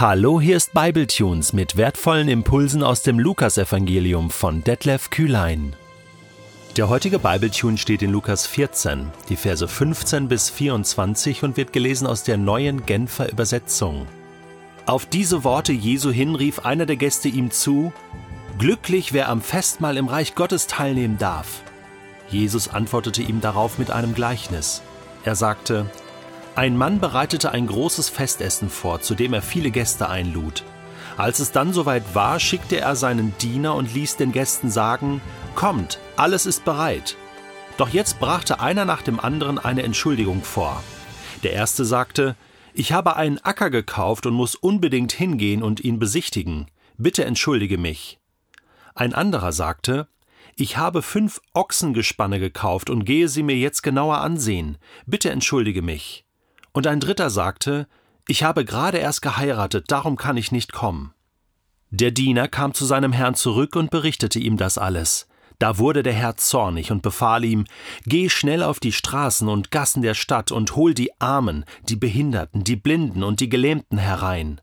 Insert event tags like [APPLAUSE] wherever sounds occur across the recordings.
Hallo, hier ist Bibletunes mit wertvollen Impulsen aus dem Lukasevangelium von Detlef Kühlein. Der heutige Bibletune steht in Lukas 14, die Verse 15 bis 24 und wird gelesen aus der neuen Genfer Übersetzung. Auf diese Worte Jesu hin rief einer der Gäste ihm zu: Glücklich, wer am Festmahl im Reich Gottes teilnehmen darf. Jesus antwortete ihm darauf mit einem Gleichnis. Er sagte: ein Mann bereitete ein großes Festessen vor, zu dem er viele Gäste einlud. Als es dann soweit war, schickte er seinen Diener und ließ den Gästen sagen, Kommt, alles ist bereit. Doch jetzt brachte einer nach dem anderen eine Entschuldigung vor. Der erste sagte, Ich habe einen Acker gekauft und muss unbedingt hingehen und ihn besichtigen. Bitte entschuldige mich. Ein anderer sagte, ich habe fünf Ochsengespanne gekauft und gehe sie mir jetzt genauer ansehen. Bitte entschuldige mich. Und ein dritter sagte, ich habe gerade erst geheiratet, darum kann ich nicht kommen. Der Diener kam zu seinem Herrn zurück und berichtete ihm das alles. Da wurde der Herr zornig und befahl ihm, Geh schnell auf die Straßen und Gassen der Stadt und hol die Armen, die Behinderten, die Blinden und die Gelähmten herein.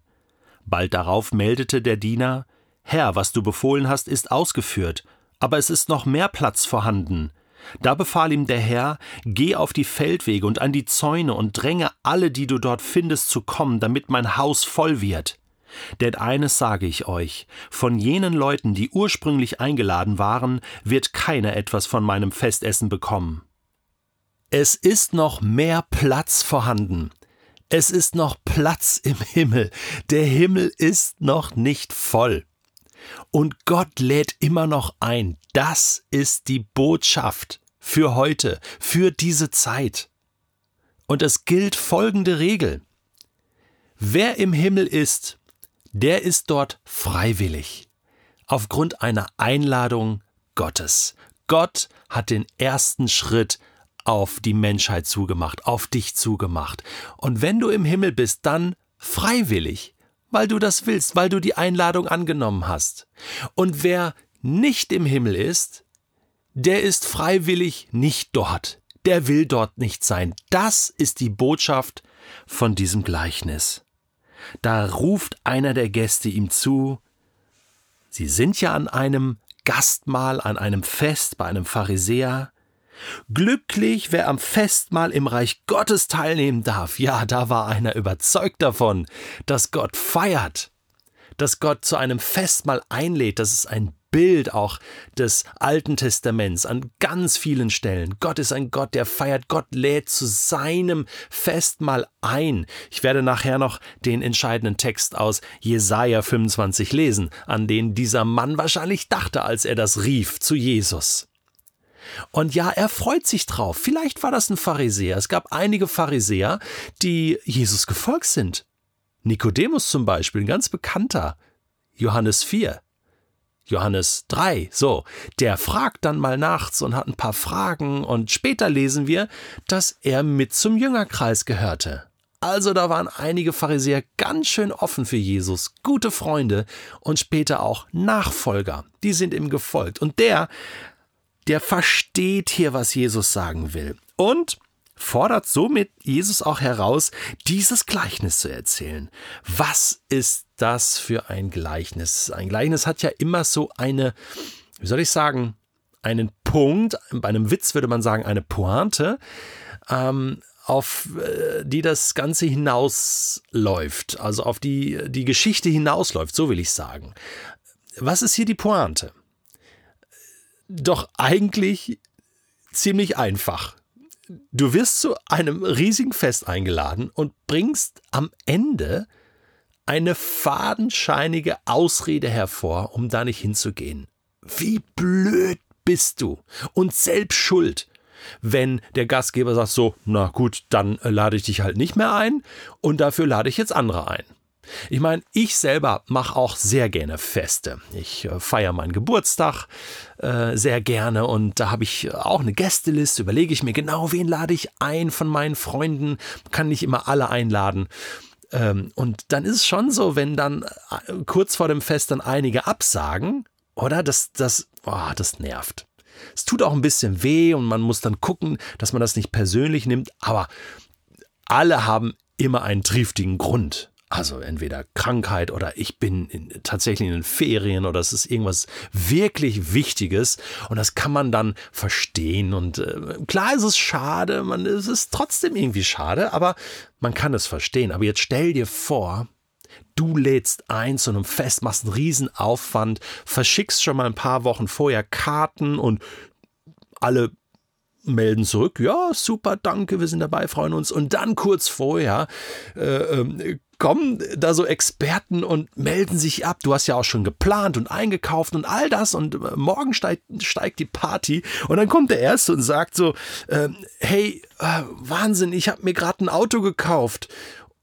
Bald darauf meldete der Diener, Herr, was du befohlen hast, ist ausgeführt, aber es ist noch mehr Platz vorhanden. Da befahl ihm der Herr, geh auf die Feldwege und an die Zäune und dränge alle, die du dort findest, zu kommen, damit mein Haus voll wird. Denn eines sage ich euch, von jenen Leuten, die ursprünglich eingeladen waren, wird keiner etwas von meinem Festessen bekommen. Es ist noch mehr Platz vorhanden. Es ist noch Platz im Himmel. Der Himmel ist noch nicht voll. Und Gott lädt immer noch ein. Das ist die Botschaft für heute, für diese Zeit. Und es gilt folgende Regel. Wer im Himmel ist, der ist dort freiwillig, aufgrund einer Einladung Gottes. Gott hat den ersten Schritt auf die Menschheit zugemacht, auf dich zugemacht. Und wenn du im Himmel bist, dann freiwillig weil du das willst, weil du die Einladung angenommen hast. Und wer nicht im Himmel ist, der ist freiwillig nicht dort, der will dort nicht sein. Das ist die Botschaft von diesem Gleichnis. Da ruft einer der Gäste ihm zu, Sie sind ja an einem Gastmahl, an einem Fest bei einem Pharisäer, Glücklich, wer am Festmahl im Reich Gottes teilnehmen darf. Ja, da war einer überzeugt davon, dass Gott feiert, dass Gott zu einem Festmahl einlädt. Das ist ein Bild auch des Alten Testaments an ganz vielen Stellen. Gott ist ein Gott, der feiert. Gott lädt zu seinem Festmahl ein. Ich werde nachher noch den entscheidenden Text aus Jesaja 25 lesen, an den dieser Mann wahrscheinlich dachte, als er das rief zu Jesus. Und ja, er freut sich drauf. Vielleicht war das ein Pharisäer. Es gab einige Pharisäer, die Jesus gefolgt sind. Nikodemus zum Beispiel, ein ganz bekannter. Johannes 4. Johannes 3, so, der fragt dann mal nachts und hat ein paar Fragen und später lesen wir, dass er mit zum Jüngerkreis gehörte. Also da waren einige Pharisäer ganz schön offen für Jesus, gute Freunde und später auch Nachfolger, die sind ihm gefolgt. Und der der versteht hier, was Jesus sagen will. Und fordert somit Jesus auch heraus, dieses Gleichnis zu erzählen. Was ist das für ein Gleichnis? Ein Gleichnis hat ja immer so eine, wie soll ich sagen, einen Punkt, bei einem Witz würde man sagen, eine Pointe, ähm, auf äh, die das Ganze hinausläuft, also auf die die Geschichte hinausläuft, so will ich sagen. Was ist hier die Pointe? Doch eigentlich ziemlich einfach. Du wirst zu einem riesigen Fest eingeladen und bringst am Ende eine fadenscheinige Ausrede hervor, um da nicht hinzugehen. Wie blöd bist du und selbst schuld, wenn der Gastgeber sagt so, na gut, dann lade ich dich halt nicht mehr ein und dafür lade ich jetzt andere ein. Ich meine, ich selber mache auch sehr gerne Feste. Ich äh, feiere meinen Geburtstag äh, sehr gerne und da habe ich auch eine Gästeliste, überlege ich mir genau, wen lade ich ein von meinen Freunden, kann nicht immer alle einladen. Ähm, und dann ist es schon so, wenn dann äh, kurz vor dem Fest dann einige absagen, oder? Das, das, oh, das nervt. Es tut auch ein bisschen weh und man muss dann gucken, dass man das nicht persönlich nimmt, aber alle haben immer einen triftigen Grund Also entweder Krankheit oder ich bin in, tatsächlich in den Ferien oder es ist irgendwas wirklich Wichtiges und das kann man dann verstehen und äh, klar ist es schade, man es ist trotzdem irgendwie schade, aber man kann es verstehen. Aber jetzt stell dir vor, Du lädst ein zu einem Fest, machst einen Riesenaufwand, verschickst schon mal ein paar Wochen vorher Karten und alle melden zurück, ja, super, danke, wir sind dabei, freuen uns. Und dann kurz vorher äh, äh, kommen da so Experten und melden sich ab. Du hast ja auch schon geplant und eingekauft und all das und äh, morgen steigt, steigt die Party und dann kommt der Erste und sagt so, äh, hey, äh, Wahnsinn, ich habe mir gerade ein Auto gekauft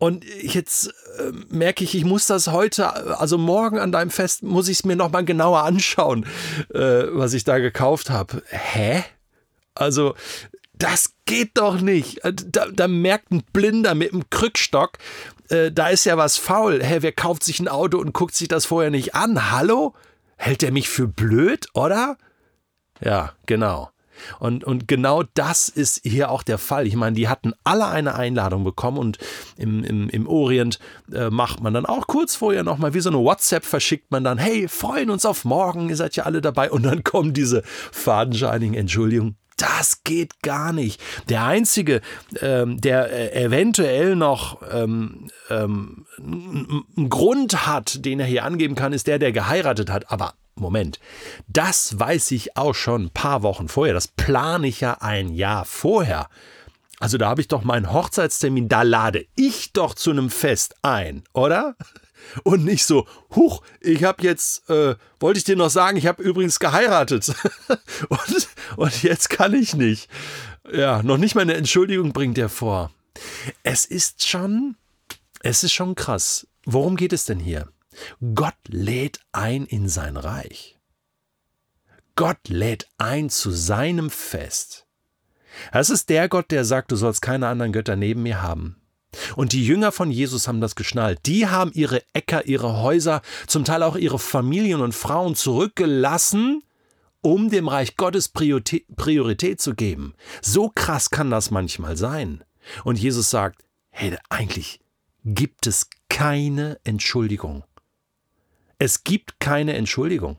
und jetzt äh, merke ich, ich muss das heute, also morgen an deinem Fest, muss ich es mir nochmal genauer anschauen, äh, was ich da gekauft habe. Hä? Also, das geht doch nicht. Äh, da, da merkt ein Blinder mit einem Krückstock, äh, da ist ja was faul. Hä, wer kauft sich ein Auto und guckt sich das vorher nicht an? Hallo? Hält er mich für blöd, oder? Ja, genau. Und, und genau das ist hier auch der Fall. Ich meine, die hatten alle eine Einladung bekommen und im, im, im Orient äh, macht man dann auch kurz vorher nochmal wie so eine WhatsApp verschickt man dann, hey, freuen uns auf morgen, ihr seid ja alle dabei. Und dann kommen diese fadenscheinigen Entschuldigungen. Das geht gar nicht. Der Einzige, ähm, der äh, eventuell noch ähm, ähm, einen Grund hat, den er hier angeben kann, ist der, der geheiratet hat. Aber Moment, das weiß ich auch schon ein paar Wochen vorher. Das plane ich ja ein Jahr vorher. Also da habe ich doch meinen Hochzeitstermin, da lade ich doch zu einem Fest ein, oder? Und nicht so, huch, ich habe jetzt, äh, wollte ich dir noch sagen, ich habe übrigens geheiratet. [LAUGHS] und, und jetzt kann ich nicht. Ja, noch nicht mal eine Entschuldigung bringt er vor. Es ist schon, es ist schon krass. Worum geht es denn hier? Gott lädt ein in sein Reich. Gott lädt ein zu seinem Fest. Es ist der Gott, der sagt, du sollst keine anderen Götter neben mir haben. Und die Jünger von Jesus haben das geschnallt. Die haben ihre Äcker, ihre Häuser, zum Teil auch ihre Familien und Frauen zurückgelassen, um dem Reich Gottes Priorität zu geben. So krass kann das manchmal sein. Und Jesus sagt, hey, eigentlich gibt es keine Entschuldigung. Es gibt keine Entschuldigung.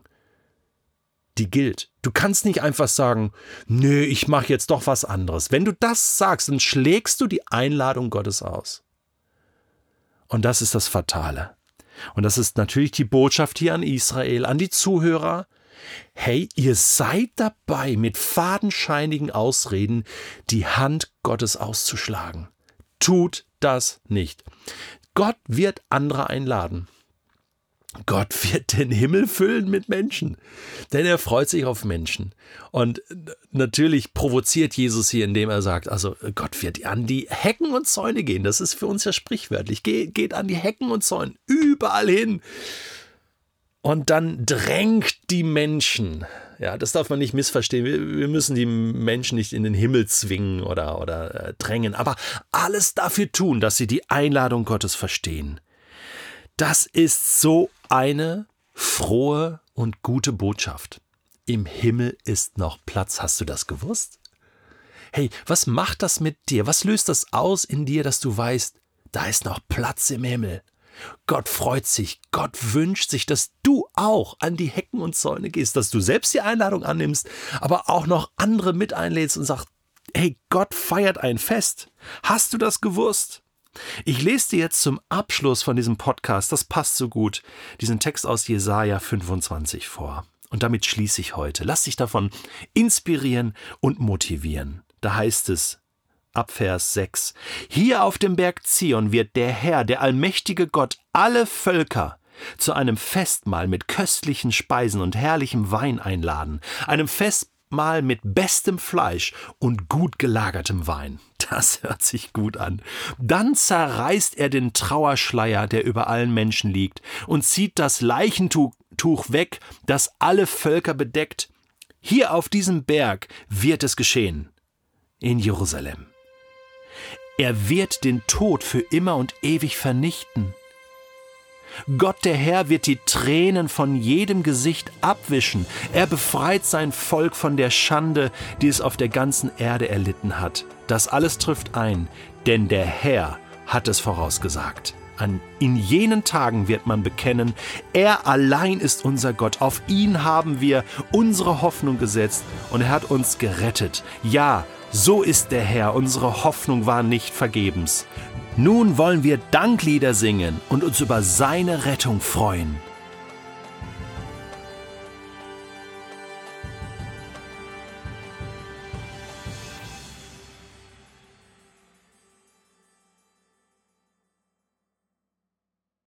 Die gilt. Du kannst nicht einfach sagen, nö, ich mache jetzt doch was anderes. Wenn du das sagst, dann schlägst du die Einladung Gottes aus. Und das ist das Fatale. Und das ist natürlich die Botschaft hier an Israel, an die Zuhörer. Hey, ihr seid dabei, mit fadenscheinigen Ausreden die Hand Gottes auszuschlagen. Tut das nicht. Gott wird andere einladen. Gott wird den Himmel füllen mit Menschen, denn er freut sich auf Menschen. Und natürlich provoziert Jesus hier, indem er sagt, also Gott wird an die Hecken und Zäune gehen. Das ist für uns ja sprichwörtlich. Ge geht an die Hecken und Zäune, überall hin. Und dann drängt die Menschen. Ja, das darf man nicht missverstehen. Wir, wir müssen die Menschen nicht in den Himmel zwingen oder, oder äh, drängen, aber alles dafür tun, dass sie die Einladung Gottes verstehen. Das ist so eine frohe und gute Botschaft. Im Himmel ist noch Platz. Hast du das gewusst? Hey, was macht das mit dir? Was löst das aus in dir, dass du weißt, da ist noch Platz im Himmel? Gott freut sich, Gott wünscht sich, dass du auch an die Hecken und Zäune gehst, dass du selbst die Einladung annimmst, aber auch noch andere mit einlädst und sagst, hey, Gott feiert ein Fest. Hast du das gewusst? Ich lese dir jetzt zum Abschluss von diesem Podcast, das passt so gut, diesen Text aus Jesaja 25 vor. Und damit schließe ich heute. Lass dich davon inspirieren und motivieren. Da heißt es, ab Vers 6, Hier auf dem Berg Zion wird der Herr, der allmächtige Gott, alle Völker zu einem Festmahl mit köstlichen Speisen und herrlichem Wein einladen, einem Fest Mal mit bestem Fleisch und gut gelagertem Wein. Das hört sich gut an. Dann zerreißt er den Trauerschleier, der über allen Menschen liegt, und zieht das Leichentuch weg, das alle Völker bedeckt. Hier auf diesem Berg wird es geschehen. In Jerusalem. Er wird den Tod für immer und ewig vernichten. Gott der Herr wird die Tränen von jedem Gesicht abwischen. Er befreit sein Volk von der Schande, die es auf der ganzen Erde erlitten hat. Das alles trifft ein, denn der Herr hat es vorausgesagt. An, in jenen Tagen wird man bekennen, er allein ist unser Gott, auf ihn haben wir unsere Hoffnung gesetzt und er hat uns gerettet. Ja, so ist der Herr, unsere Hoffnung war nicht vergebens. Nun wollen wir Danklieder singen und uns über seine Rettung freuen.